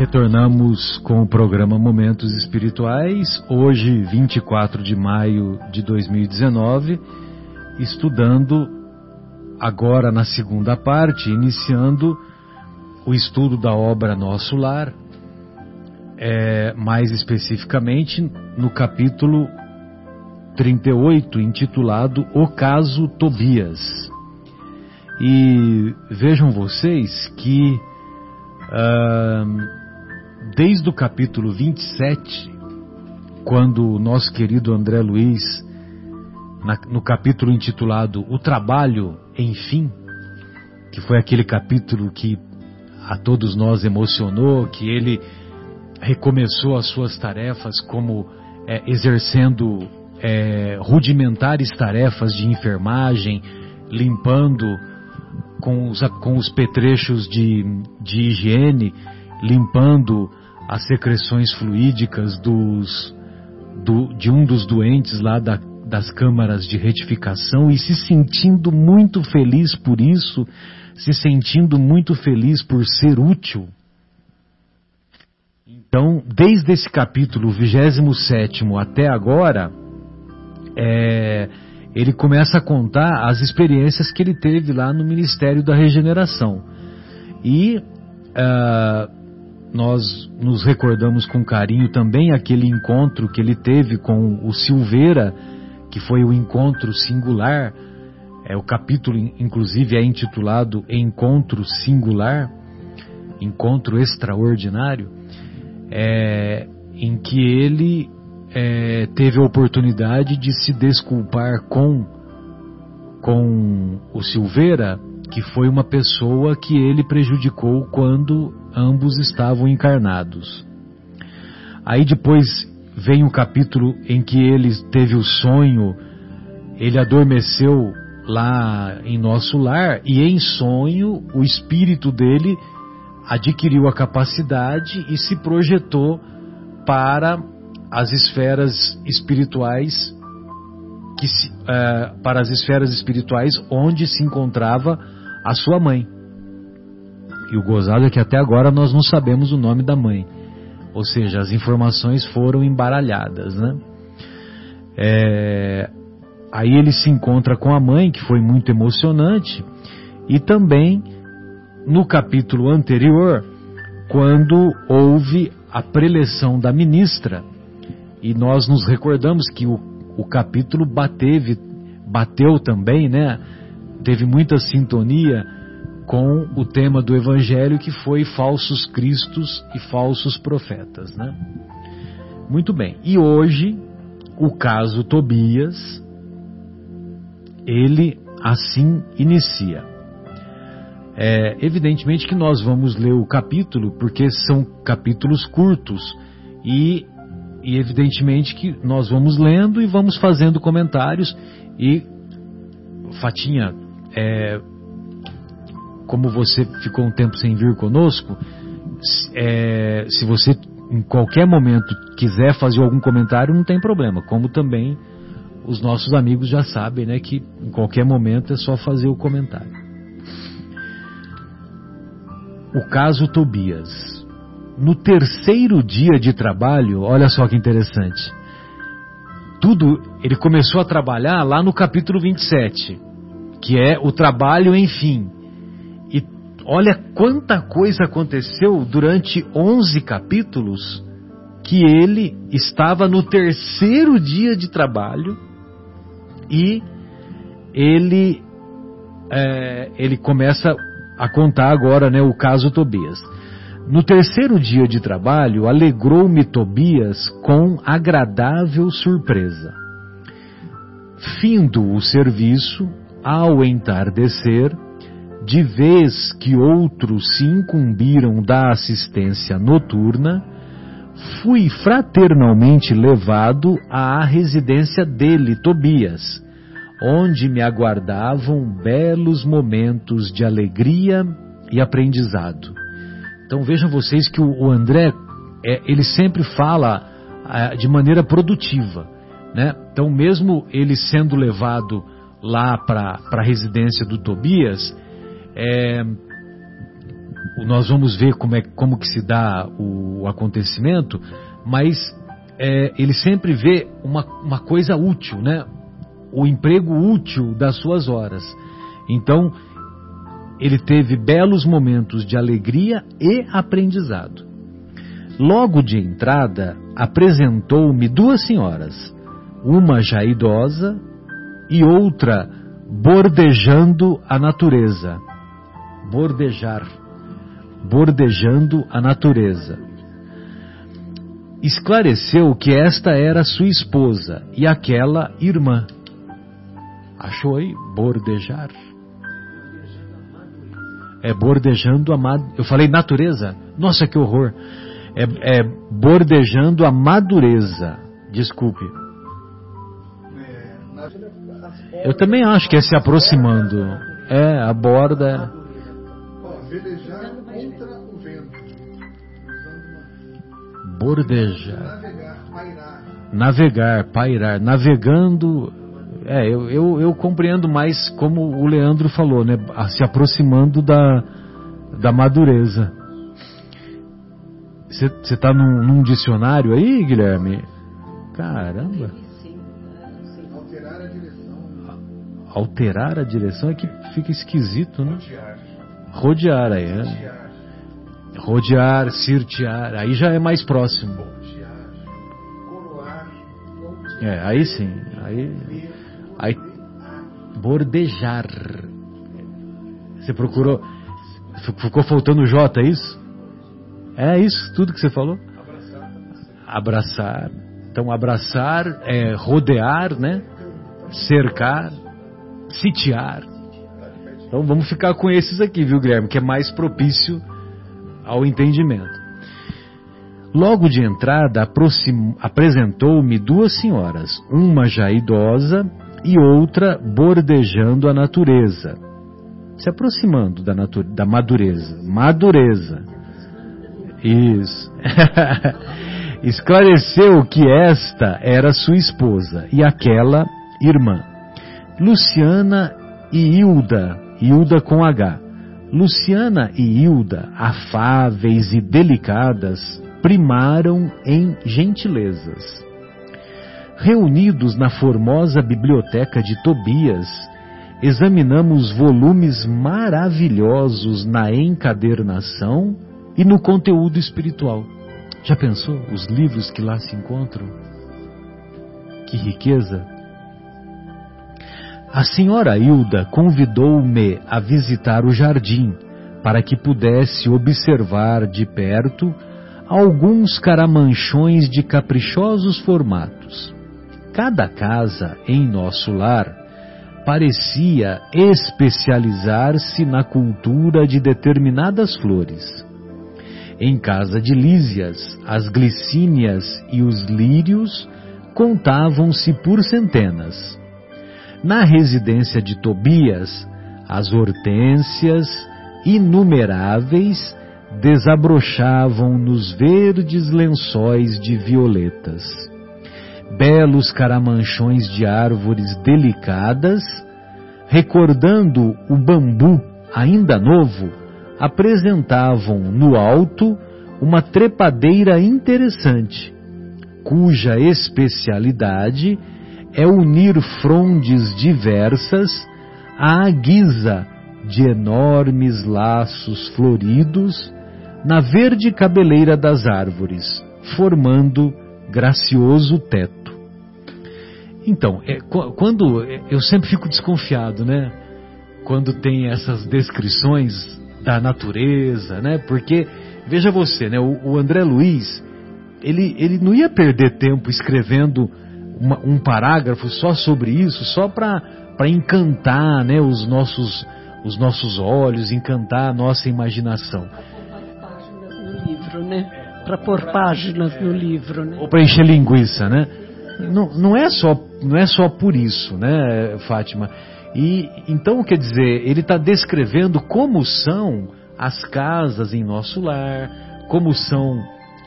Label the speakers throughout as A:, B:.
A: Retornamos com o programa Momentos Espirituais, hoje, 24 de maio de 2019, estudando agora na segunda parte, iniciando o estudo da obra Nosso Lar, é, mais especificamente no capítulo 38, intitulado O Caso Tobias. E vejam vocês que. Uh, desde o capítulo 27, quando o nosso querido André Luiz, na, no capítulo intitulado O Trabalho, enfim, que foi aquele capítulo que a todos nós emocionou, que ele recomeçou as suas tarefas como é, exercendo é, rudimentares tarefas de enfermagem, limpando com os, com os petrechos de, de higiene, limpando as secreções fluídicas dos, do, de um dos doentes lá da, das câmaras de retificação e se sentindo muito feliz por isso, se sentindo muito feliz por ser útil. Então, desde esse capítulo 27 até agora, é, ele começa a contar as experiências que ele teve lá no Ministério da Regeneração. E uh, nós nos recordamos com carinho também aquele encontro que ele teve com o Silveira, que foi o encontro singular. É, o capítulo, inclusive, é intitulado Encontro Singular, Encontro Extraordinário, é, em que ele é, teve a oportunidade de se desculpar com, com o Silveira, que foi uma pessoa que ele prejudicou quando ambos estavam encarnados. Aí depois vem o capítulo em que ele teve o sonho, ele adormeceu lá em nosso lar e em sonho o espírito dele adquiriu a capacidade e se projetou para as esferas espirituais que se, uh, para as esferas espirituais onde se encontrava a sua mãe. E o gozado é que até agora nós não sabemos o nome da mãe. Ou seja, as informações foram embaralhadas, né? É... Aí ele se encontra com a mãe, que foi muito emocionante, e também no capítulo anterior, quando houve a preleção da ministra, e nós nos recordamos que o, o capítulo bateve, bateu também, né? Teve muita sintonia com o tema do Evangelho que foi falsos cristos e falsos profetas, né? Muito bem. E hoje o caso Tobias ele assim inicia. É, evidentemente que nós vamos ler o capítulo porque são capítulos curtos e, e evidentemente que nós vamos lendo e vamos fazendo comentários e Fatinha, é, como você ficou um tempo sem vir conosco, é, se você em qualquer momento quiser fazer algum comentário, não tem problema. Como também os nossos amigos já sabem, né, que em qualquer momento é só fazer o comentário. O caso Tobias. No terceiro dia de trabalho, olha só que interessante. Tudo, ele começou a trabalhar lá no capítulo 27, que é o trabalho enfim. Olha quanta coisa aconteceu durante 11 capítulos que ele estava no terceiro dia de trabalho e ele é, ele começa a contar agora né, o caso Tobias. No terceiro dia de trabalho, alegrou-me Tobias com agradável surpresa. Findo o serviço, ao entardecer, de vez que outros se incumbiram da assistência noturna, fui fraternalmente levado à residência dele, Tobias, onde me aguardavam belos momentos de alegria e aprendizado. Então vejam vocês que o André, é, ele sempre fala é, de maneira produtiva. Né? Então mesmo ele sendo levado lá para a residência do Tobias, é, nós vamos ver como, é, como que se dá o, acontecimento, mas é, ele sempre vê uma, uma coisa útil, né? O emprego útil das suas horas. Então, ele teve belos momentos de alegria e aprendizado. Logo de entrada, apresentou-me duas senhoras, uma já idosa e outra bordejando a natureza. Bordejar. Bordejando a natureza. Esclareceu que esta era sua esposa e aquela irmã. Achou aí? Bordejar. É bordejando a. Eu falei natureza? Nossa, que horror! é, é bordejando a madureza. Desculpe. Eu também acho que é se aproximando. É, a borda. Bordejar. Navegar, pairar. Navegando. É, eu, eu, eu compreendo mais como o Leandro falou, né? Se aproximando da, da madureza. Você está num, num, dicionário aí, Guilherme? Caramba. Alterar a direção. Alterar a direção é que fica esquisito, né? Rodear. aí, né? Rodear, cirtear, aí já é mais próximo. É, aí sim. Aí, aí bordejar. Você procurou. Ficou faltando o J, é isso? É isso tudo que você falou? Abraçar. Então, abraçar é rodear, né? Cercar, sitiar. Então, vamos ficar com esses aqui, viu, Guilherme? Que é mais propício ao entendimento. Logo de entrada, apresentou-me duas senhoras, uma já idosa e outra bordejando a natureza, se aproximando da, da madureza. Madureza. Isso. Esclareceu que esta era sua esposa e aquela irmã. Luciana e Hilda, Hilda com H. Luciana e Hilda, afáveis e delicadas, primaram em gentilezas. Reunidos na formosa biblioteca de Tobias, examinamos volumes maravilhosos na encadernação e no conteúdo espiritual. Já pensou os livros que lá se encontram? Que riqueza! A senhora Hilda convidou-me a visitar o jardim para que pudesse observar de perto alguns caramanchões de caprichosos formatos. Cada casa em nosso lar parecia especializar-se na cultura de determinadas flores. Em casa de Lísias, as glicínias e os lírios contavam-se por centenas. Na residência de Tobias, as hortênsias, inumeráveis, desabrochavam nos verdes lençóis de violetas. Belos caramanchões de árvores delicadas, recordando o bambu ainda novo, apresentavam no alto uma trepadeira interessante, cuja especialidade é unir frondes diversas à guisa de enormes laços floridos na verde cabeleira das árvores, formando gracioso teto. Então, é, quando é, eu sempre fico desconfiado, né? Quando tem essas descrições da natureza, né? Porque veja você, né? O, o André Luiz, ele, ele não ia perder tempo escrevendo uma, um parágrafo só sobre isso, só para para encantar, né? Os nossos os nossos olhos, encantar a nossa imaginação.
B: Livro, né? Para pôr páginas no livro, né?
A: Ou para encher linguiça, né? Não, não é só não é só por isso, né, Fátima? E então quer dizer, ele está descrevendo como são as casas em nosso lar, como são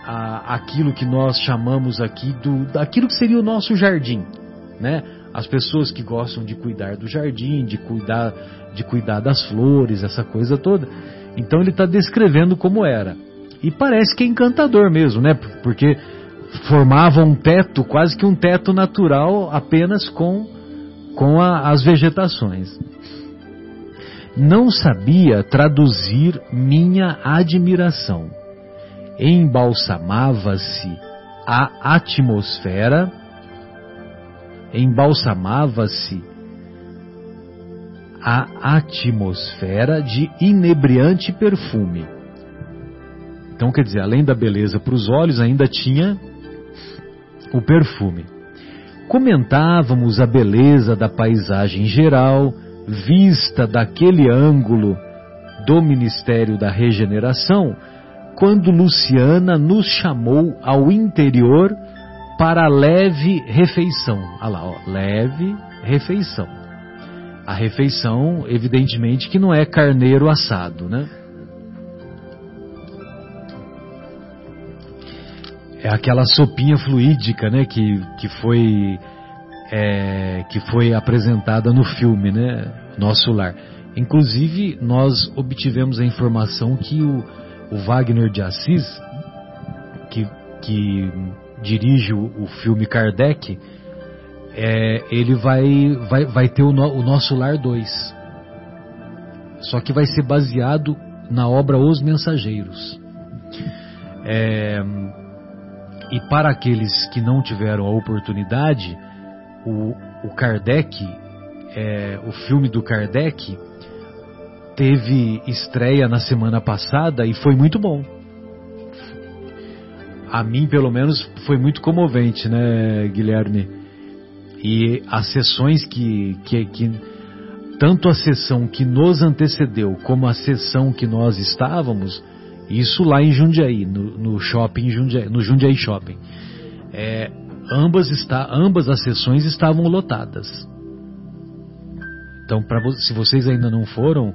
A: a, aquilo que nós chamamos aqui do daquilo que seria o nosso jardim, né? As pessoas que gostam de cuidar do jardim, de cuidar de cuidar das flores, essa coisa toda. Então ele está descrevendo como era. E parece que é encantador mesmo, né? Porque formava um teto, quase que um teto natural, apenas com, com a, as vegetações. Não sabia traduzir minha admiração. Embalsamava-se a atmosfera, embalsamava-se a atmosfera de inebriante perfume. Então, quer dizer, além da beleza para os olhos, ainda tinha o perfume. Comentávamos a beleza da paisagem geral, vista daquele ângulo do Ministério da Regeneração, quando Luciana nos chamou ao interior para leve refeição. Olha lá, ó, leve refeição. A refeição, evidentemente, que não é carneiro assado, né? É aquela sopinha fluídica, né, que, que foi é, que foi apresentada no filme, né, Nosso Lar. Inclusive, nós obtivemos a informação que o, o Wagner de Assis, que, que dirige o, o filme Kardec, é, ele vai, vai, vai ter o, no, o Nosso Lar 2. Só que vai ser baseado na obra Os Mensageiros. É, e para aqueles que não tiveram a oportunidade, o, o Kardec, é, o filme do Kardec, teve estreia na semana passada e foi muito bom. A mim, pelo menos, foi muito comovente, né, Guilherme? E as sessões que, que, que tanto a sessão que nos antecedeu como a sessão que nós estávamos, isso lá em Jundiaí, no, no shopping Jundiaí, no Jundiaí Shopping. É, ambas, está, ambas as sessões estavam lotadas. Então, pra, se vocês ainda não foram,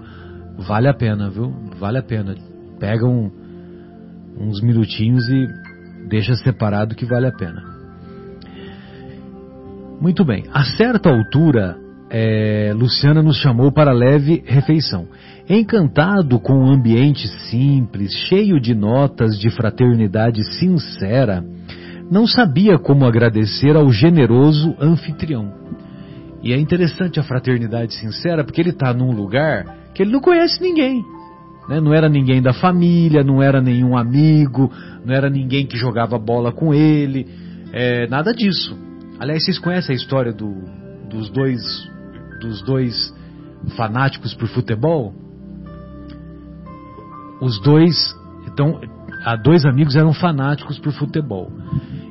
A: vale a pena, viu? Vale a pena. Pega um, uns minutinhos e deixa separado que vale a pena. Muito bem. A certa altura, é, Luciana nos chamou para leve refeição. Encantado com o ambiente simples, cheio de notas de fraternidade sincera, não sabia como agradecer ao generoso anfitrião. E é interessante a fraternidade sincera porque ele está num lugar que ele não conhece ninguém. Né? Não era ninguém da família, não era nenhum amigo, não era ninguém que jogava bola com ele, é, nada disso. Aliás, vocês conhecem a história do, dos dois dos dois fanáticos por futebol? os dois, então, há dois amigos eram fanáticos por futebol.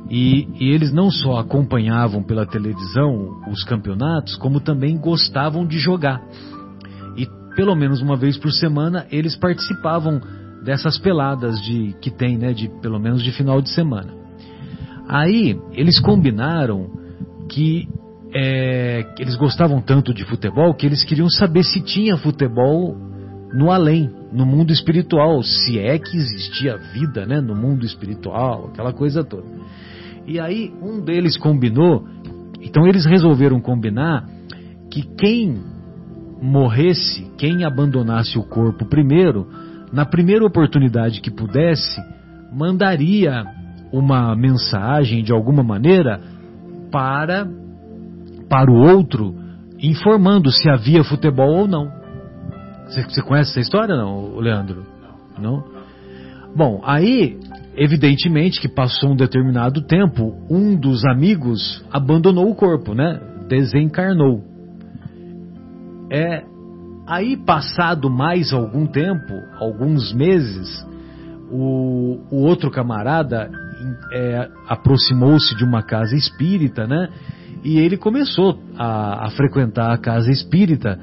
A: E, e, eles não só acompanhavam pela televisão os campeonatos, como também gostavam de jogar. Pelo menos uma vez por semana eles participavam dessas peladas de que tem, né, de pelo menos de final de semana. Aí eles combinaram que é, eles gostavam tanto de futebol que eles queriam saber se tinha futebol no além, no mundo espiritual, se é que existia vida, né, no mundo espiritual, aquela coisa toda. E aí um deles combinou, então eles resolveram combinar que quem morresse, quem abandonasse o corpo primeiro, na primeira oportunidade que pudesse, mandaria uma mensagem de alguma maneira para para o outro informando se havia futebol ou não. Você, você conhece essa história, não, Leandro? Não? Bom, aí, evidentemente que passou um determinado tempo, um dos amigos abandonou o corpo, né? Desencarnou. É, aí, passado mais algum tempo, alguns meses, o, o outro camarada é, aproximou-se de uma casa espírita, né? E ele começou a, a frequentar a casa espírita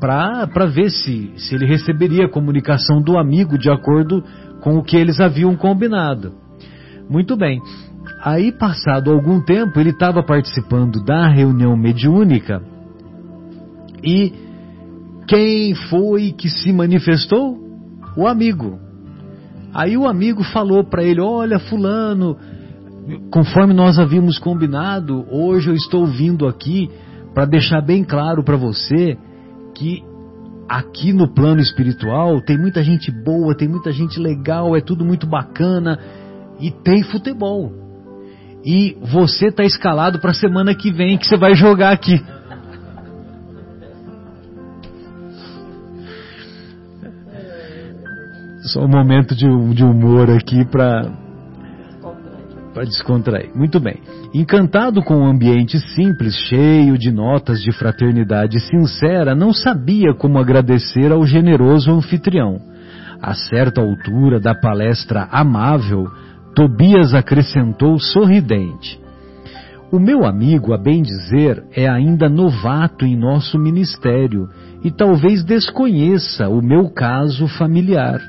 A: para ver se, se ele receberia a comunicação do amigo de acordo com o que eles haviam combinado. Muito bem. Aí, passado algum tempo, ele estava participando da reunião mediúnica e quem foi que se manifestou? O amigo. Aí o amigo falou para ele: Olha, Fulano, conforme nós havíamos combinado, hoje eu estou vindo aqui para deixar bem claro para você que aqui no plano espiritual tem muita gente boa, tem muita gente legal, é tudo muito bacana e tem futebol. E você está escalado para a semana que vem que você vai jogar aqui. Só um momento de, de humor aqui para para descontrair. Muito bem. Encantado com o um ambiente simples, cheio de notas de fraternidade sincera, não sabia como agradecer ao generoso anfitrião. A certa altura da palestra amável, Tobias acrescentou sorridente: O meu amigo, a bem dizer, é ainda novato em nosso ministério e talvez desconheça o meu caso familiar.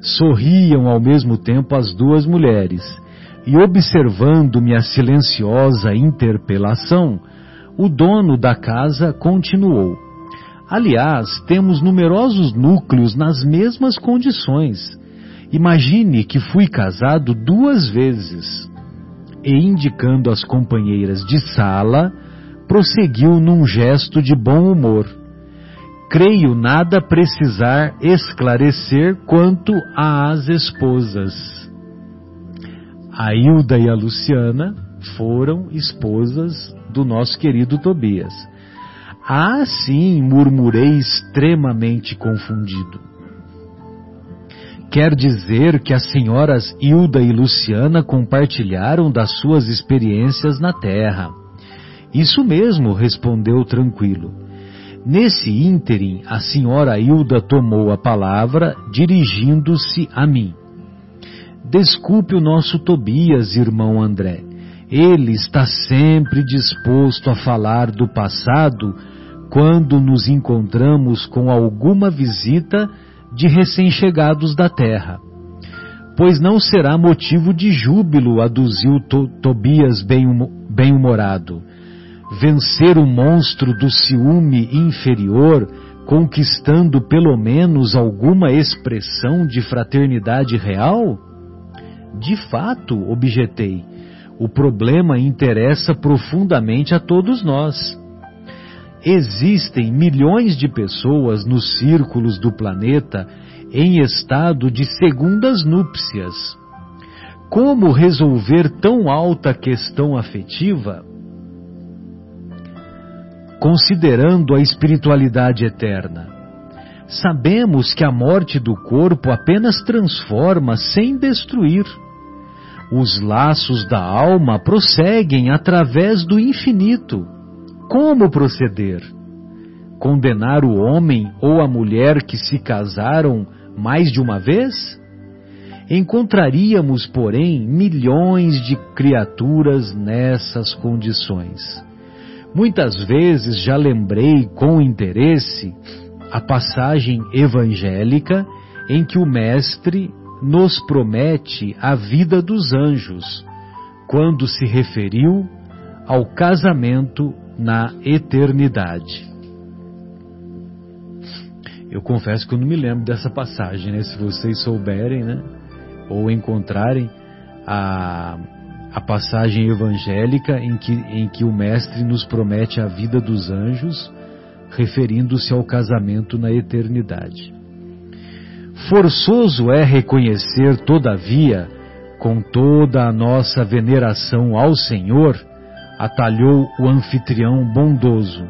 A: Sorriam ao mesmo tempo as duas mulheres e observando minha silenciosa interpelação, o dono da casa continuou. Aliás, temos numerosos núcleos nas mesmas condições. Imagine que fui casado duas vezes. E indicando as companheiras de sala, prosseguiu num gesto de bom humor. Creio nada precisar esclarecer quanto às esposas. A Hilda e a Luciana foram esposas do nosso querido Tobias. Ah, sim, murmurei extremamente confundido. Quer dizer que as senhoras Hilda e Luciana compartilharam das suas experiências na terra. Isso mesmo, respondeu tranquilo. Nesse ínterim, a senhora Hilda tomou a palavra, dirigindo-se a mim. Desculpe o nosso Tobias, irmão André. Ele está sempre disposto a falar do passado quando nos encontramos com alguma visita de recém-chegados da terra. Pois não será motivo de júbilo, aduziu to Tobias bem-humorado. Vencer o monstro do ciúme inferior, conquistando pelo menos alguma expressão de fraternidade real? De fato, objetei, o problema interessa profundamente a todos nós. Existem milhões de pessoas nos círculos do planeta em estado de segundas núpcias. Como resolver tão alta questão afetiva? Considerando a espiritualidade eterna, sabemos que a morte do corpo apenas transforma sem destruir. Os laços da alma prosseguem através do infinito. Como proceder? Condenar o homem ou a mulher que se casaram mais de uma vez? Encontraríamos, porém, milhões de criaturas nessas condições. Muitas vezes já lembrei com interesse a passagem evangélica em que o Mestre nos promete a vida dos anjos, quando se referiu ao casamento na eternidade. Eu confesso que eu não me lembro dessa passagem, né? Se vocês souberem, né? Ou encontrarem a, a passagem evangélica em que, em que o Mestre nos promete a vida dos anjos, referindo-se ao casamento na eternidade. Forçoso é reconhecer, todavia, com toda a nossa veneração ao Senhor, atalhou o anfitrião bondoso,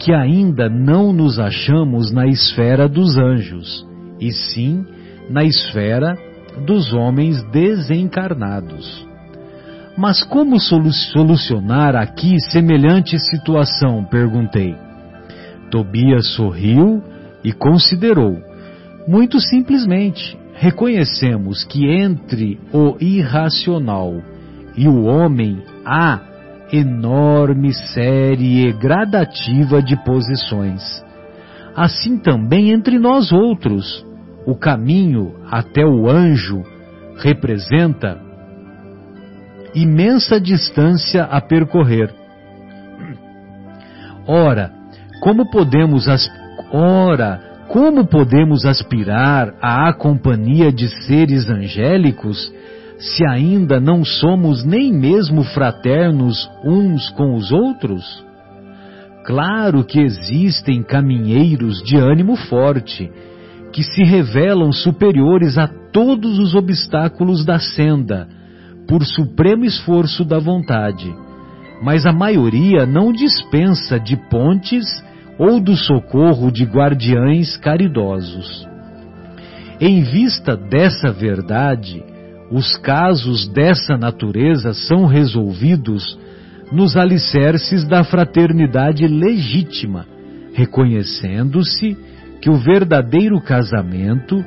A: que ainda não nos achamos na esfera dos anjos, e sim na esfera dos homens desencarnados. Mas como solucionar aqui semelhante situação? perguntei. Tobias sorriu e considerou. Muito simplesmente, reconhecemos que entre o irracional e o homem há enorme série gradativa de posições. Assim também entre nós outros, o caminho até o anjo representa imensa distância a percorrer. Ora, como podemos ora, como podemos aspirar à companhia de seres angélicos se ainda não somos nem mesmo fraternos uns com os outros? Claro que existem caminheiros de ânimo forte, que se revelam superiores a todos os obstáculos da senda, por supremo esforço da vontade. Mas a maioria não dispensa de pontes ou do socorro de guardiães caridosos. Em vista dessa verdade, os casos dessa natureza são resolvidos nos alicerces da fraternidade legítima, reconhecendo-se que o verdadeiro casamento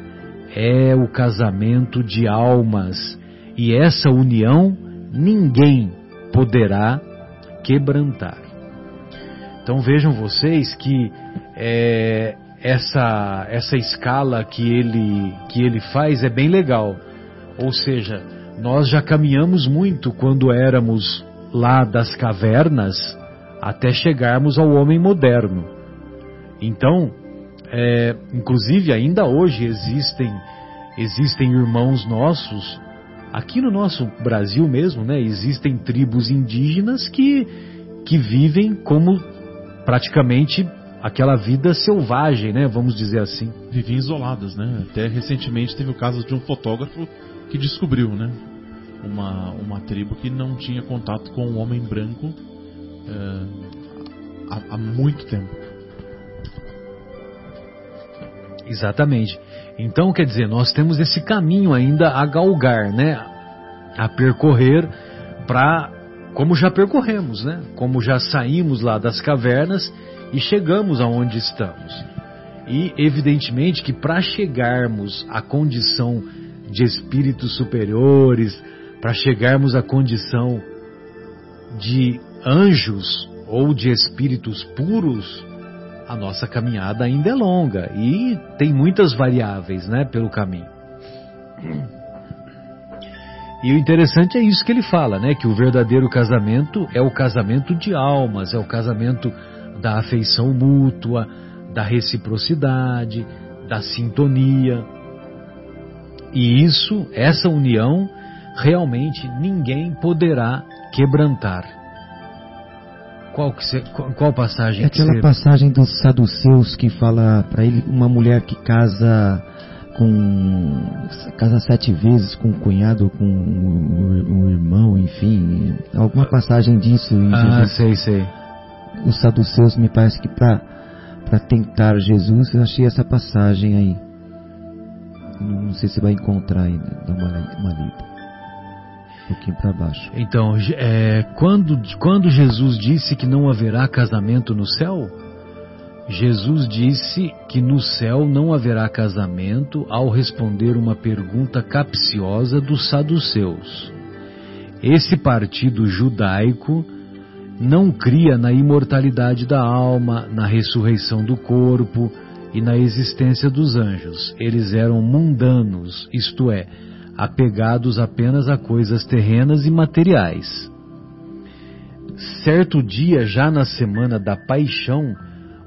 A: é o casamento de almas e essa união ninguém poderá quebrantar. Então vejam vocês que é, essa essa escala que ele que ele faz é bem legal. Ou seja, nós já caminhamos muito quando éramos lá das cavernas até chegarmos ao homem moderno. Então, é, inclusive ainda hoje existem existem irmãos nossos aqui no nosso Brasil mesmo, né? Existem tribos indígenas que que vivem como praticamente aquela vida selvagem, né? Vamos dizer assim.
C: Vivem isoladas, né? Até recentemente teve o caso de um fotógrafo que descobriu, né? Uma, uma tribo que não tinha contato com o um homem branco é, há, há muito tempo.
A: Exatamente. Então, quer dizer, nós temos esse caminho ainda a galgar, né? A percorrer para como já percorremos, né? Como já saímos lá das cavernas e chegamos aonde estamos. E evidentemente que para chegarmos à condição de espíritos superiores, para chegarmos à condição de anjos ou de espíritos puros, a nossa caminhada ainda é longa e tem muitas variáveis, né, pelo caminho. E o interessante é isso que ele fala, né, que o verdadeiro casamento é o casamento de almas, é o casamento da afeição mútua, da reciprocidade, da sintonia. E isso, essa união, realmente ninguém poderá quebrantar. Qual, que você, qual, qual passagem?
D: É aquela você... passagem dos saduceus que fala para ele uma mulher que casa com casa sete vezes com o cunhado, com o, o irmão, enfim, alguma passagem disso.
A: ah, Jesus, sei, sei.
D: Os saduceus me parece que para para tentar Jesus, eu achei essa passagem aí. Não sei se vai encontrar ainda, dá uma, uma lida pouquinho para baixo.
A: Então, é, quando, quando Jesus disse que não haverá casamento no céu, Jesus disse que no céu não haverá casamento ao responder uma pergunta capciosa dos saduceus. Esse partido judaico não cria na imortalidade da alma, na ressurreição do corpo e na existência dos anjos. Eles eram mundanos, isto é, apegados apenas a coisas terrenas e materiais. Certo dia, já na semana da paixão,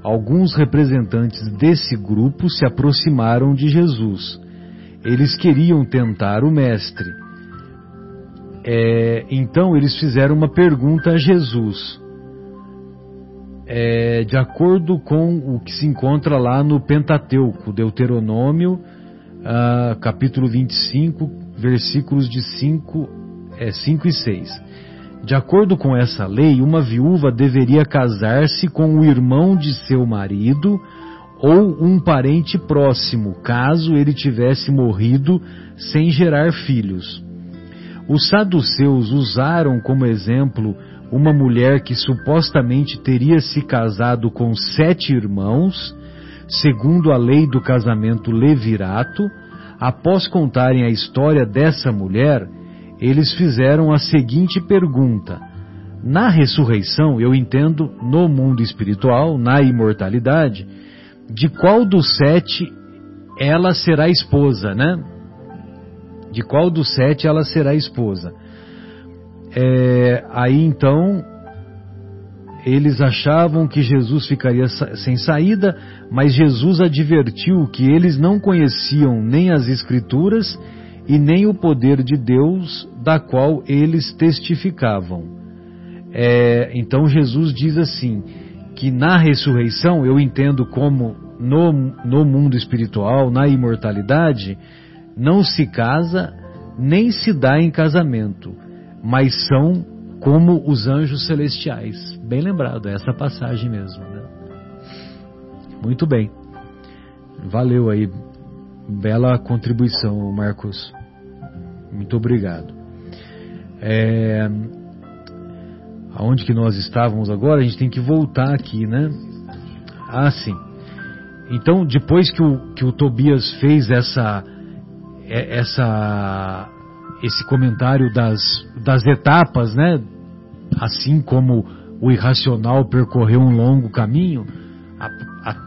A: alguns representantes desse grupo se aproximaram de Jesus. Eles queriam tentar o Mestre. É, então eles fizeram uma pergunta a Jesus. É, de acordo com o que se encontra lá no Pentateuco, Deuteronômio, uh, capítulo 25, versículos de 5, é, 5 e 6. De acordo com essa lei, uma viúva deveria casar-se com o irmão de seu marido ou um parente próximo, caso ele tivesse morrido sem gerar filhos. Os saduceus usaram como exemplo uma mulher que supostamente teria se casado com sete irmãos, segundo a lei do casamento levirato, Após contarem a história dessa mulher, eles fizeram a seguinte pergunta: Na ressurreição, eu entendo no mundo espiritual, na imortalidade, de qual dos sete ela será esposa, né? De qual dos sete ela será esposa? É, aí então eles achavam que Jesus ficaria sem saída, mas Jesus advertiu que eles não conheciam nem as Escrituras e nem o poder de Deus da qual eles testificavam. É, então Jesus diz assim: que na ressurreição eu entendo como no, no mundo espiritual, na imortalidade, não se casa nem se dá em casamento, mas são como os anjos celestiais. Bem lembrado, é essa passagem mesmo. Né? Muito bem. Valeu aí. Bela contribuição, Marcos. Muito obrigado. É... Aonde que nós estávamos agora? A gente tem que voltar aqui, né? Ah, sim. Então, depois que o, que o Tobias fez essa, é, essa, esse comentário das, das etapas, né? Assim como o irracional percorreu um longo caminho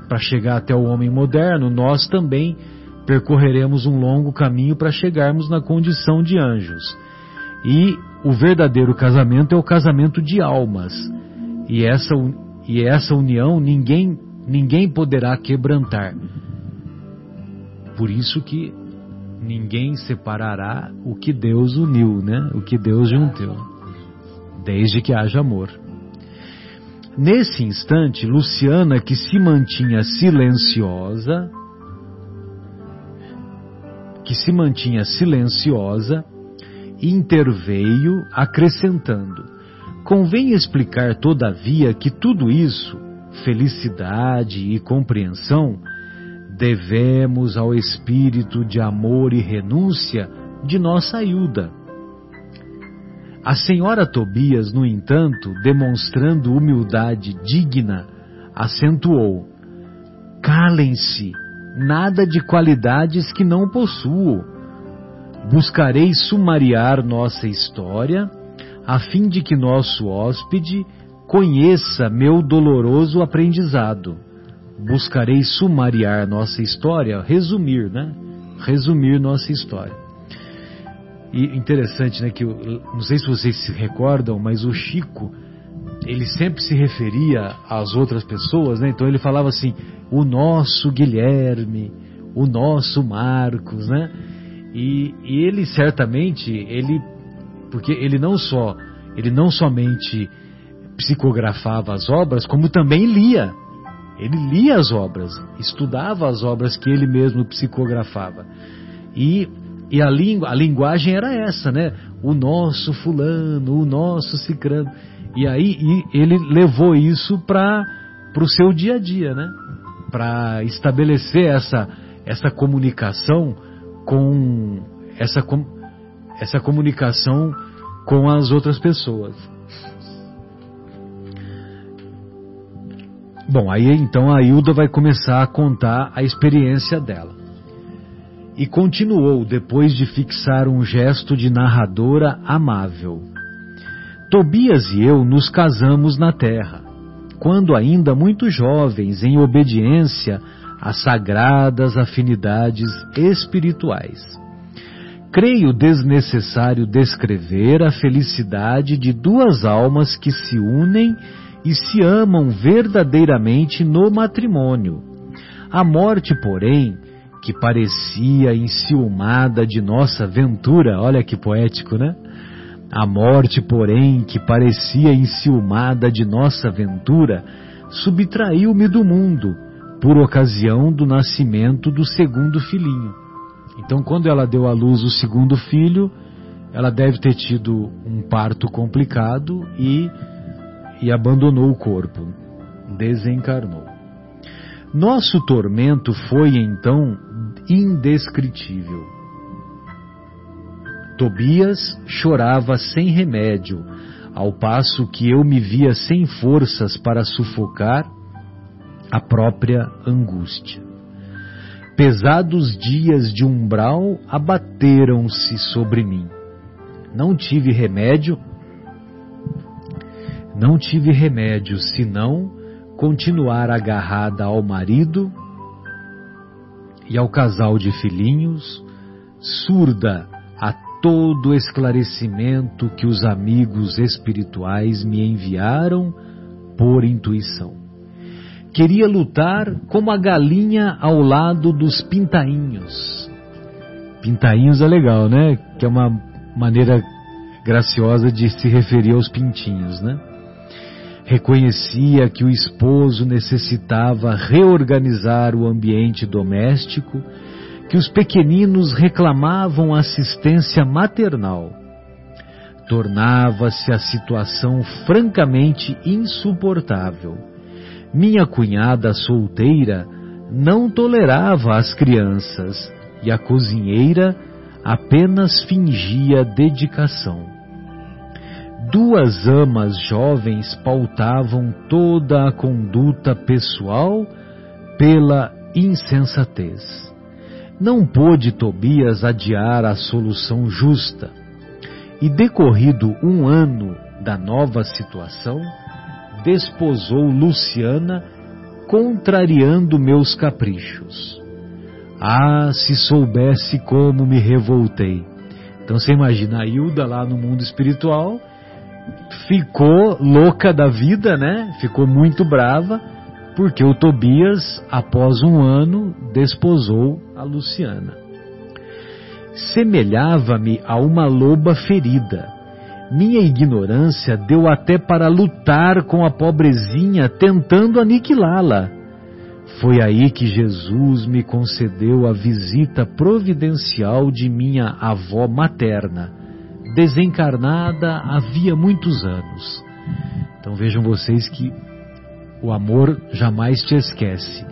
A: para chegar até o homem moderno, nós também percorreremos um longo caminho para chegarmos na condição de anjos. E o verdadeiro casamento é o casamento de almas. E essa, e essa união ninguém, ninguém poderá quebrantar. Por isso que ninguém separará o que Deus uniu, né? O que Deus juntou. Desde que haja amor. Nesse instante, Luciana, que se mantinha silenciosa, que se mantinha silenciosa, interveio, acrescentando: Convém explicar, todavia, que tudo isso, felicidade e compreensão, devemos ao espírito de amor e renúncia de nossa Ailda. A senhora Tobias, no entanto, demonstrando humildade digna, acentuou: Calem-se, nada de qualidades que não possuo. Buscarei sumariar nossa história, a fim de que nosso hóspede conheça meu doloroso aprendizado. Buscarei sumariar nossa história, resumir, né? Resumir nossa história. E interessante, né? Que eu, não sei se vocês se recordam, mas o Chico ele sempre se referia às outras pessoas, né? Então ele falava assim: o nosso Guilherme, o nosso Marcos, né? E, e ele certamente, ele, porque ele não só, ele não somente psicografava as obras, como também lia. Ele lia as obras, estudava as obras que ele mesmo psicografava. E, e a, língua, a linguagem era essa, né? O nosso fulano, o nosso cicrano. E aí e ele levou isso para o seu dia a dia, né? Para estabelecer essa, essa comunicação com essa, essa comunicação com as outras pessoas. Bom, aí então a Hilda vai começar a contar a experiência dela. E continuou depois de fixar um gesto de narradora amável. Tobias e eu nos casamos na terra, quando ainda muito jovens, em obediência às sagradas afinidades espirituais. Creio desnecessário descrever a felicidade de duas almas que se unem e se amam verdadeiramente no matrimônio. A morte, porém, que parecia enciumada de nossa ventura, olha que poético, né? A morte, porém, que parecia enciumada de nossa ventura, subtraiu-me do mundo, por ocasião do nascimento do segundo filhinho. Então, quando ela deu à luz o segundo filho, ela deve ter tido um parto complicado e, e abandonou o corpo, desencarnou. Nosso tormento foi então indescritível. Tobias chorava sem remédio, ao passo que eu me via sem forças para sufocar a própria angústia. Pesados dias de umbral abateram-se sobre mim. Não tive remédio, não tive remédio senão continuar agarrada ao marido e ao casal de filhinhos, surda a todo esclarecimento que os amigos espirituais me enviaram por intuição. Queria lutar como a galinha ao lado dos pintainhos. Pintainhos é legal, né? Que é uma maneira graciosa de se referir aos pintinhos, né? Reconhecia que o esposo necessitava reorganizar o ambiente doméstico, que os pequeninos reclamavam assistência maternal. Tornava-se a situação francamente insuportável. Minha cunhada solteira não tolerava as crianças e a cozinheira apenas fingia dedicação. Duas amas jovens pautavam toda a conduta pessoal pela insensatez. Não pôde Tobias adiar a solução justa. E decorrido um ano da nova situação, desposou Luciana, contrariando meus caprichos. Ah, se soubesse como me revoltei. Então você imagina a Hilda lá no mundo espiritual, ficou louca da vida, né? Ficou muito brava, porque o Tobias, após um ano, desposou a Luciana. Semelhava-me a uma loba ferida. Minha ignorância deu até para lutar com a pobrezinha, tentando aniquilá-la. Foi aí que Jesus me concedeu a visita providencial de minha avó materna, desencarnada havia muitos anos. Então vejam vocês que o amor jamais te esquece.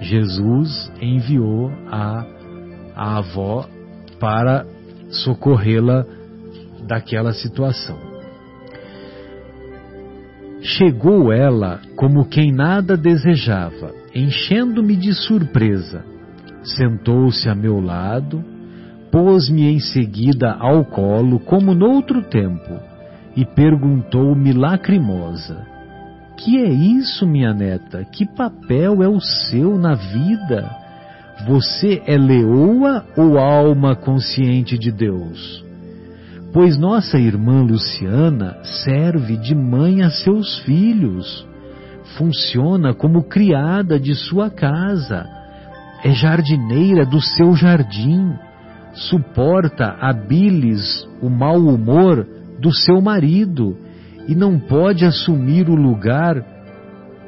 A: Jesus enviou a, a avó para socorrê-la daquela situação. Chegou ela como quem nada desejava, enchendo-me de surpresa. Sentou-se a meu lado, pôs-me em seguida ao colo, como noutro tempo, e perguntou-me lacrimosa: Que é isso, minha neta? Que papel é o seu na vida? Você é leoa ou alma consciente de Deus? Pois nossa irmã Luciana serve de mãe a seus filhos, funciona como criada de sua casa, é jardineira do seu jardim, suporta a bilis, o mau humor do seu marido e não pode assumir o lugar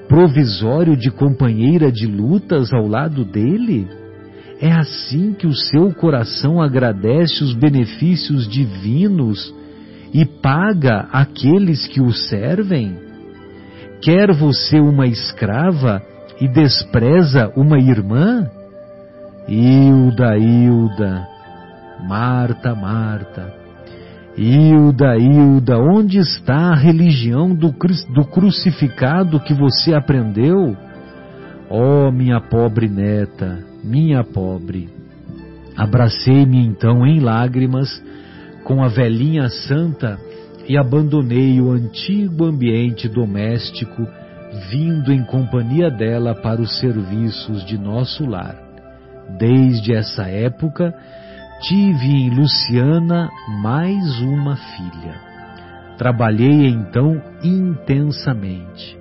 A: provisório de companheira de lutas ao lado dele? É assim que o seu coração agradece os benefícios divinos e paga aqueles que o servem? Quer você uma escrava e despreza uma irmã? Hilda, Hilda, Marta, Marta, Hilda, Hilda, onde está a religião do, do crucificado que você aprendeu? Oh, minha pobre neta, minha pobre. Abracei-me então em lágrimas com a velhinha santa e abandonei o antigo ambiente doméstico, vindo em companhia dela para os serviços de nosso lar. Desde essa época, tive em Luciana mais uma filha. Trabalhei então intensamente.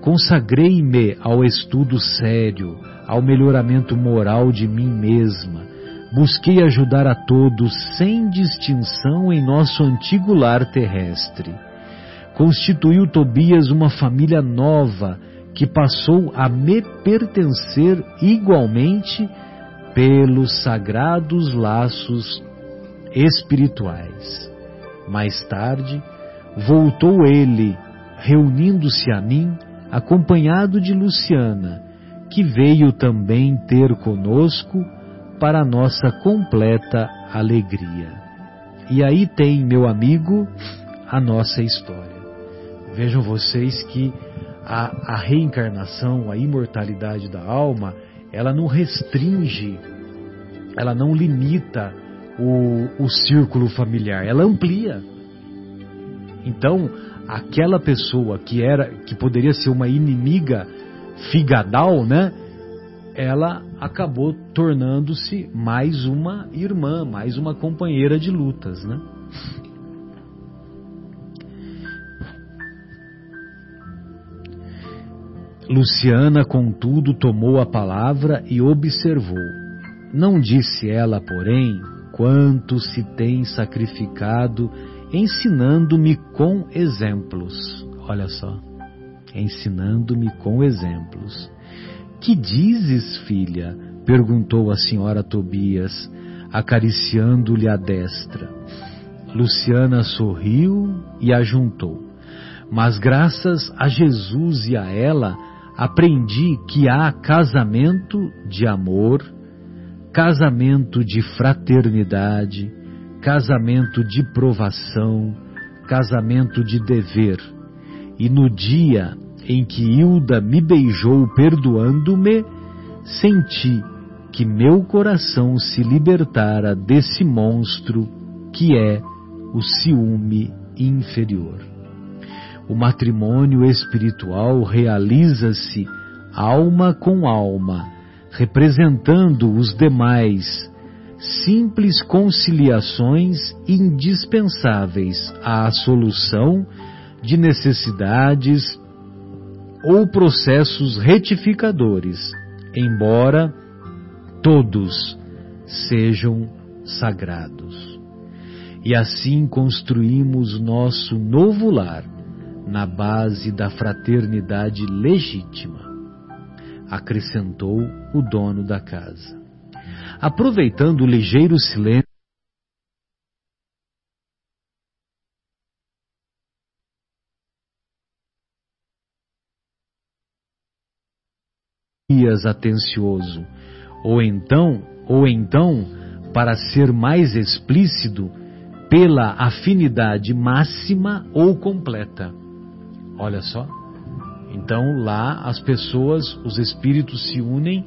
A: Consagrei-me ao estudo sério, ao melhoramento moral de mim mesma. Busquei ajudar a todos sem distinção em nosso antigo lar terrestre. Constituiu Tobias uma família nova que passou a me pertencer igualmente pelos sagrados laços espirituais. Mais tarde, voltou ele, reunindo-se a mim, acompanhado de Luciana, que veio também ter conosco para nossa completa alegria. E aí tem, meu amigo, a nossa história. Vejam vocês que a, a reencarnação, a imortalidade da alma, ela não restringe, ela não limita o, o círculo familiar, ela amplia. Então, aquela pessoa que era, que poderia ser uma inimiga figadal, né? Ela acabou tornando-se mais uma irmã, mais uma companheira de lutas, né? Luciana, contudo, tomou a palavra e observou. Não disse ela, porém, quanto se tem sacrificado ensinando-me com exemplos. Olha só. ensinando-me com exemplos. Que dizes, filha? perguntou a senhora Tobias, acariciando-lhe a destra. Luciana sorriu e ajuntou. Mas graças a Jesus e a ela, aprendi que há casamento de amor, casamento de fraternidade, casamento de provação, casamento de dever. E no dia em que Hilda me beijou perdoando-me, senti que meu coração se libertara desse monstro que é o ciúme inferior. O matrimônio espiritual realiza-se alma com alma, representando os demais, simples conciliações indispensáveis à solução de necessidades ou processos retificadores, embora todos sejam sagrados. E assim construímos nosso novo lar na base da fraternidade legítima, acrescentou o dono da casa. Aproveitando o ligeiro silêncio, atencioso, ou então, ou então, para ser mais explícito, pela afinidade máxima ou completa. Olha só. Então lá as pessoas, os espíritos se unem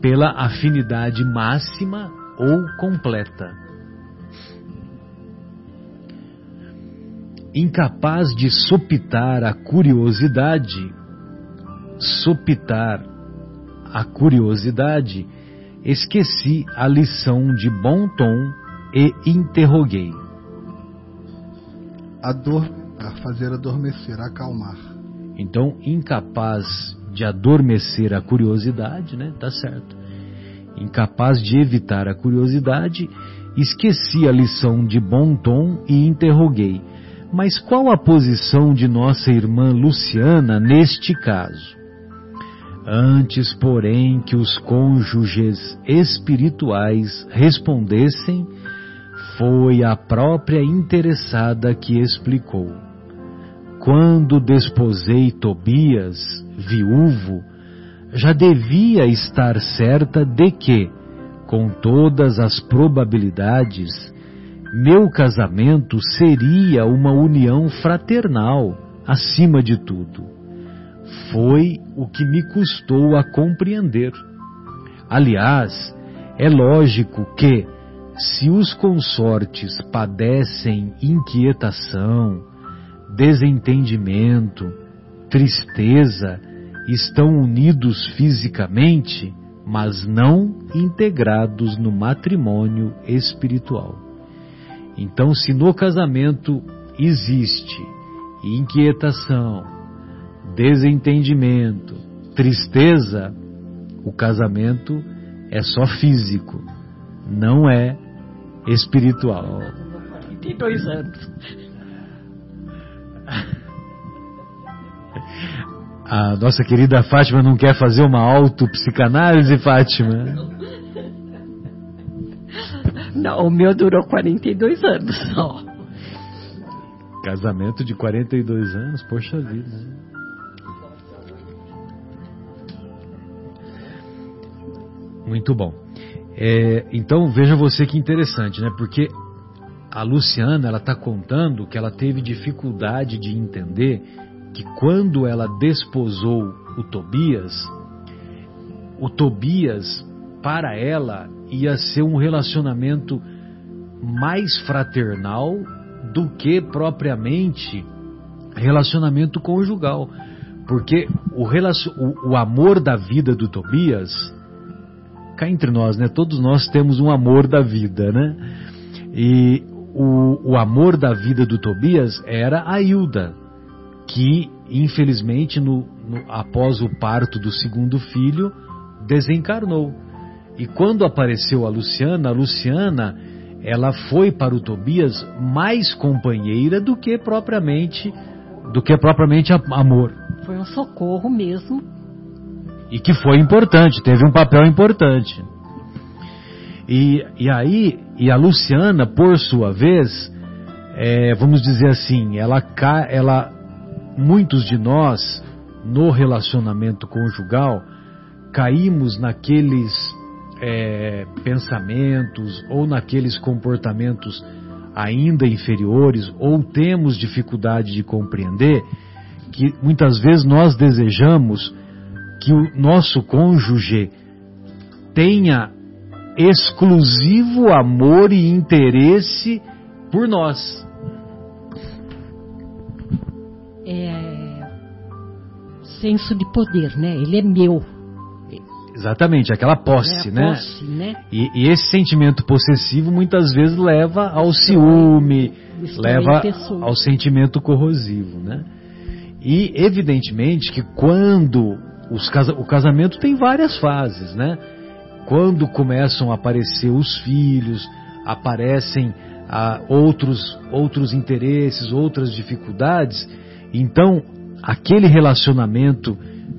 A: pela afinidade máxima ou completa. Incapaz de sopitar a curiosidade, sopitar a curiosidade, esqueci a lição de bom tom e interroguei.
E: Ador, fazer adormecer, acalmar.
A: Então, incapaz de adormecer a curiosidade, né? Tá certo. Incapaz de evitar a curiosidade, esqueci a lição de bom tom e interroguei. Mas qual a posição de nossa irmã Luciana neste caso? Antes, porém, que os cônjuges espirituais respondessem, foi a própria interessada que explicou. Quando desposei Tobias, viúvo, já devia estar certa de que, com todas as probabilidades, meu casamento seria uma união fraternal, acima de tudo foi o que me custou a compreender. Aliás, é lógico que, se os consortes padecem inquietação, desentendimento, tristeza, estão unidos fisicamente, mas não integrados no matrimônio espiritual. Então, se no casamento existe inquietação, desentendimento, tristeza, o casamento é só físico, não é espiritual.
B: 42 anos.
A: A nossa querida Fátima não quer fazer uma autopsicanálise, Fátima?
B: Não, o meu durou 42 anos só.
A: Casamento de 42 anos, poxa vida. Muito bom. É, então veja você que interessante, né? Porque a Luciana ela está contando que ela teve dificuldade de entender que quando ela desposou o Tobias, o Tobias para ela ia ser um relacionamento mais fraternal do que propriamente relacionamento conjugal, porque o, o, o amor da vida do Tobias cá entre nós, né? Todos nós temos um amor da vida, né? E o, o amor da vida do Tobias era a Hilda, que infelizmente no, no, após o parto do segundo filho desencarnou. E quando apareceu a Luciana, a Luciana ela foi para o Tobias mais companheira do que propriamente do que propriamente amor.
B: Foi um socorro mesmo.
A: E que foi importante, teve um papel importante. E, e aí, e a Luciana, por sua vez, é, vamos dizer assim, ela, ela, muitos de nós, no relacionamento conjugal, caímos naqueles é, pensamentos ou naqueles comportamentos ainda inferiores ou temos dificuldade de compreender que muitas vezes nós desejamos que o nosso cônjuge tenha exclusivo amor e interesse por nós.
B: É senso de poder, né? Ele é meu.
A: Exatamente, aquela posse,
B: é
A: né?
B: Posse, né?
A: E, e, esse sentimento possessivo muitas vezes leva ao ciúme, leva ao sentimento corrosivo, né? E evidentemente que quando os, o casamento tem várias fases, né? Quando começam a aparecer os filhos, aparecem ah, outros, outros interesses, outras dificuldades, então aquele relacionamento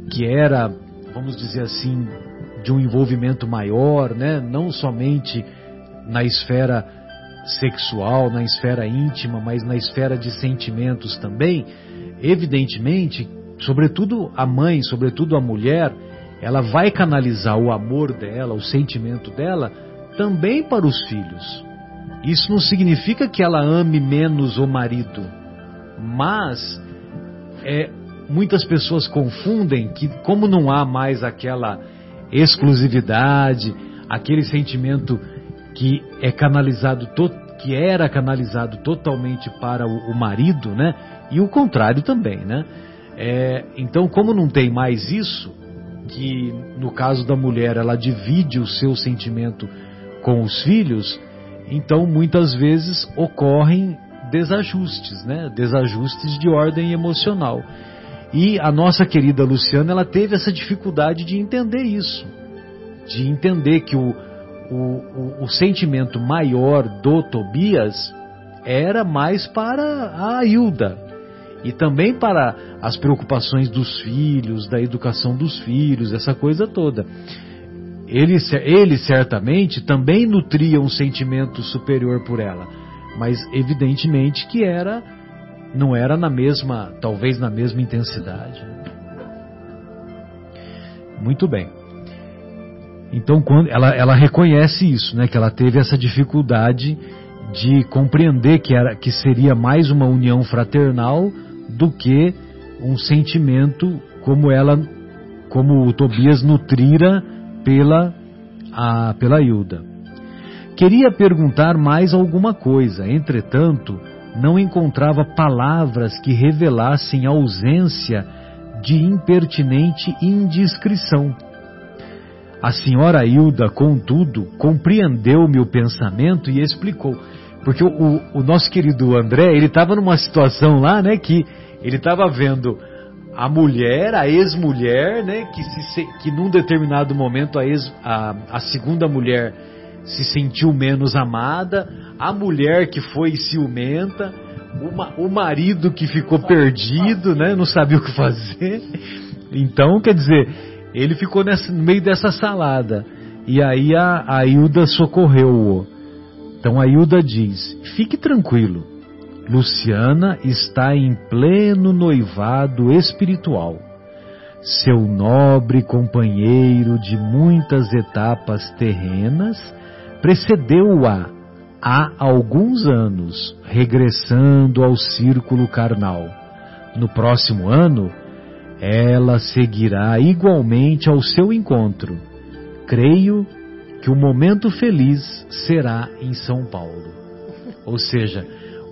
A: que era, vamos dizer assim, de um envolvimento maior, né? não somente na esfera sexual, na esfera íntima, mas na esfera de sentimentos também, evidentemente, sobretudo a mãe, sobretudo a mulher, ela vai canalizar o amor dela, o sentimento dela, também para os filhos. Isso não significa que ela ame menos o marido, mas é, muitas pessoas confundem que, como não há mais aquela exclusividade, aquele sentimento que é canalizado, que era canalizado totalmente para o, o marido, né? E o contrário também, né? É, então, como não tem mais isso, que no caso da mulher ela divide o seu sentimento com os filhos, então muitas vezes ocorrem desajustes, né? Desajustes de ordem emocional. E a nossa querida Luciana, ela teve essa dificuldade de entender isso, de entender que o, o, o, o sentimento maior do Tobias era mais para a Hilda e também para as preocupações dos filhos, da educação dos filhos, essa coisa toda. Ele, ele certamente também nutria um sentimento superior por ela, mas evidentemente que era não era na mesma, talvez na mesma intensidade. Muito bem. Então, quando ela, ela reconhece isso, né, que ela teve essa dificuldade de compreender que, era, que seria mais uma união fraternal do que um sentimento como ela, como o Tobias nutrira pela, a, pela Hilda. Queria perguntar mais alguma coisa, entretanto, não encontrava palavras que revelassem ausência de impertinente indiscrição. A senhora Hilda, contudo, compreendeu meu pensamento e explicou. Porque o, o nosso querido André, ele estava numa situação lá, né, que ele estava vendo a mulher, a ex-mulher, né, que, se, que num determinado momento a, ex, a, a segunda mulher se sentiu menos amada, a mulher que foi ciumenta, uma, o marido que ficou perdido, né, não sabia o que fazer. Então, quer dizer, ele ficou nessa, no meio dessa salada. E aí a, a socorreu-o. Então a Hilda diz: Fique tranquilo, Luciana está em pleno noivado espiritual. Seu nobre companheiro de muitas etapas terrenas precedeu-a há alguns anos, regressando ao círculo carnal. No próximo ano, ela seguirá igualmente ao seu encontro. Creio que o momento feliz será em São Paulo. Ou seja,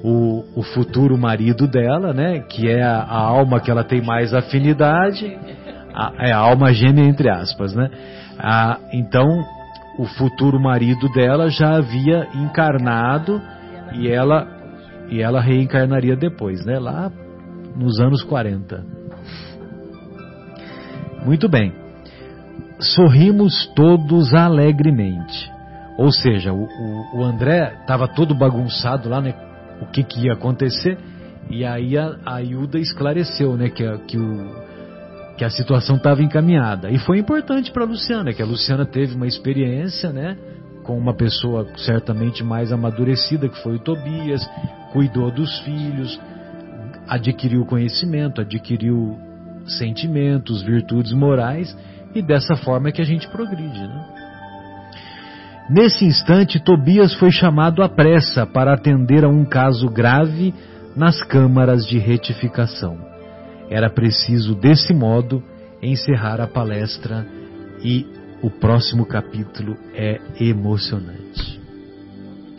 A: o, o futuro marido dela, né, que é a, a, alma que ela tem mais afinidade, a, é a alma gêmea entre aspas, né? Ah, então, o futuro marido dela já havia encarnado e ela e ela reencarnaria depois, né? Lá nos anos 40. Muito bem. Sorrimos todos alegremente. Ou seja, o, o, o André estava todo bagunçado lá, né? O que, que ia acontecer? E aí a, a esclareceu, né? Que, que, o, que a situação estava encaminhada. E foi importante para a Luciana, que a Luciana teve uma experiência, né, com uma pessoa certamente mais amadurecida, que foi o Tobias, cuidou dos filhos, adquiriu conhecimento, adquiriu sentimentos, virtudes morais, e dessa forma é que a gente progride, né? Nesse instante, Tobias foi chamado à pressa para atender a um caso grave nas câmaras de retificação. Era preciso, desse modo, encerrar a palestra e o próximo capítulo é emocionante.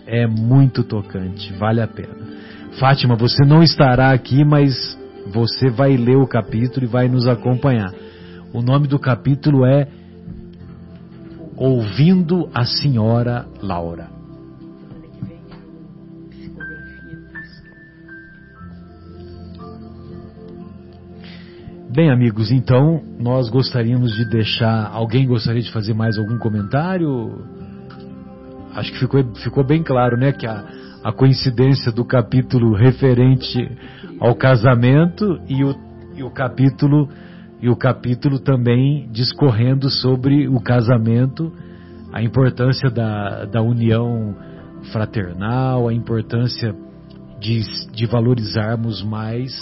A: É muito tocante, vale a pena. Fátima, você não estará aqui, mas você vai ler o capítulo e vai nos acompanhar. O nome do capítulo é Ouvindo a Senhora Laura. Bem, amigos, então nós gostaríamos de deixar. Alguém gostaria de fazer mais algum comentário? Acho que ficou, ficou bem claro, né? Que a, a coincidência do capítulo referente ao casamento e o, e o capítulo e o capítulo também discorrendo sobre o casamento, a importância da, da união fraternal, a importância de, de valorizarmos mais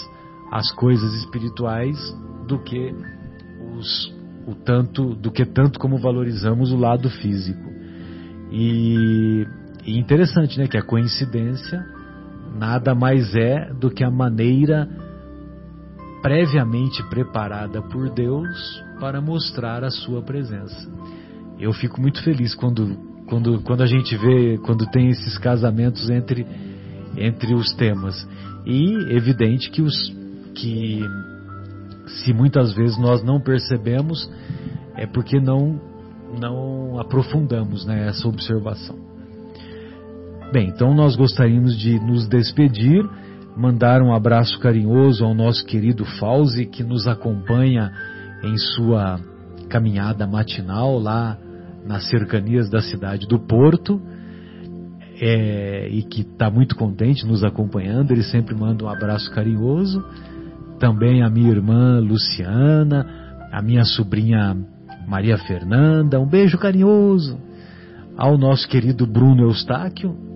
A: as coisas espirituais do que os, o tanto do que tanto como valorizamos o lado físico. E, e interessante, né, que a coincidência nada mais é do que a maneira previamente preparada por Deus para mostrar a sua presença. Eu fico muito feliz quando, quando, quando a gente vê, quando tem esses casamentos entre, entre os temas. E evidente que, os, que se muitas vezes nós não percebemos, é porque não, não aprofundamos né, essa observação. Bem, então nós gostaríamos de nos despedir mandar um abraço carinhoso ao nosso querido Fauzi, que nos acompanha em sua caminhada matinal lá nas cercanias da cidade do Porto. É, e que está muito contente nos acompanhando, ele sempre manda um abraço carinhoso. Também a minha irmã Luciana, a minha sobrinha Maria Fernanda, um beijo carinhoso. Ao nosso querido Bruno Eustáquio,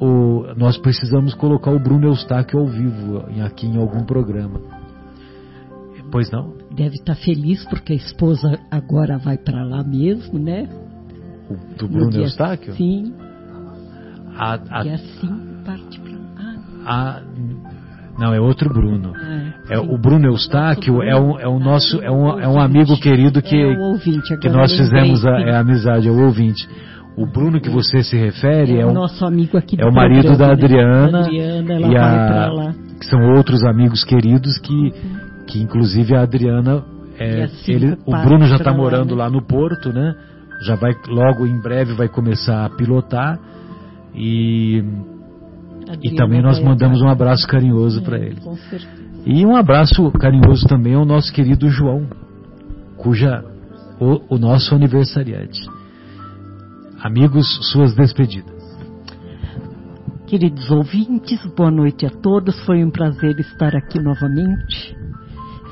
A: o, nós precisamos colocar o Bruno Eustáquio ao vivo aqui em algum programa. Pois não?
B: Deve estar feliz porque a esposa agora vai para lá mesmo, né?
A: O, do Bruno Eustáquio?
B: Sim.
A: A, a,
B: e assim parte para lá.
A: Não, é outro Bruno. Ah, é, o Bruno Eustáquio é um, é um nosso é um, é um amigo querido que,
B: é ouvinte,
A: que nós fizemos a, é a amizade, é o ouvinte. O Bruno que você se refere é,
B: é o nosso amigo aqui
A: é o marido da Adriana, Adriana e a, que são outros amigos queridos que que inclusive a Adriana é, assim ele, o Bruno já está morando lá, né? lá no Porto, né? Já vai logo em breve vai começar a pilotar e Adriana e também nós mandamos um abraço carinhoso é, para ele. E um abraço carinhoso também ao nosso querido João, cuja o, o nosso aniversariante. Amigos, suas despedidas.
B: Queridos ouvintes, boa noite a todos. Foi um prazer estar aqui novamente.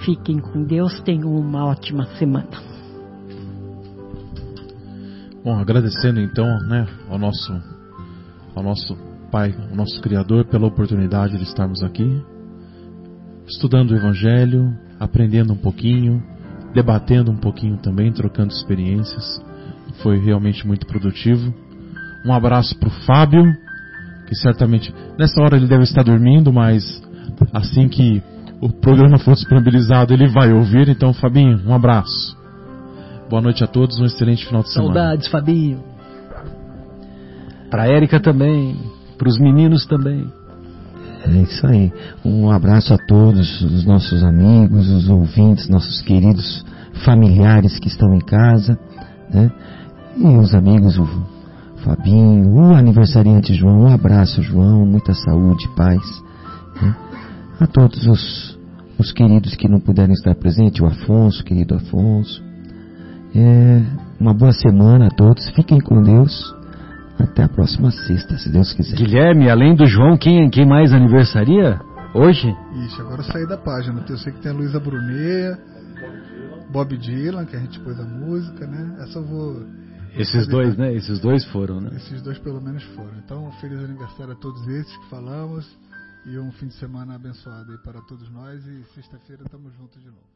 B: Fiquem com Deus, tenham uma ótima semana.
C: Bom, agradecendo então, né, ao nosso ao nosso Pai, ao nosso Criador pela oportunidade de estarmos aqui, estudando o evangelho, aprendendo um pouquinho, debatendo um pouquinho também, trocando experiências foi realmente muito produtivo. Um abraço para o Fábio, que certamente nessa hora ele deve estar dormindo, mas assim que o programa for disponibilizado ele vai ouvir. Então, Fabinho, um abraço. Boa noite a todos, um excelente final de semana.
A: Saudades, Fabinho. Para Érica também, para os meninos também.
D: É isso aí. Um abraço a todos os nossos amigos, os ouvintes, nossos queridos familiares que estão em casa, né? E os amigos, o Fabinho, o aniversariante João, um abraço, João, muita saúde, paz. Né? A todos os, os queridos que não puderam estar presentes, o Afonso, querido Afonso. É, uma boa semana a todos, fiquem com Deus. Até a próxima sexta, se Deus quiser.
A: Guilherme, além do João, quem, quem mais aniversaria hoje?
E: Isso, agora eu saí da página. Eu sei que tem a Luísa Brunet, Bob Dylan, que a gente pôs a música, né? Essa eu vou.
A: Esses dois, né? Esses dois foram, né?
E: Esses dois pelo menos foram. Então, feliz aniversário a todos esses que falamos e um fim de semana abençoado aí para todos nós e sexta-feira estamos juntos de novo.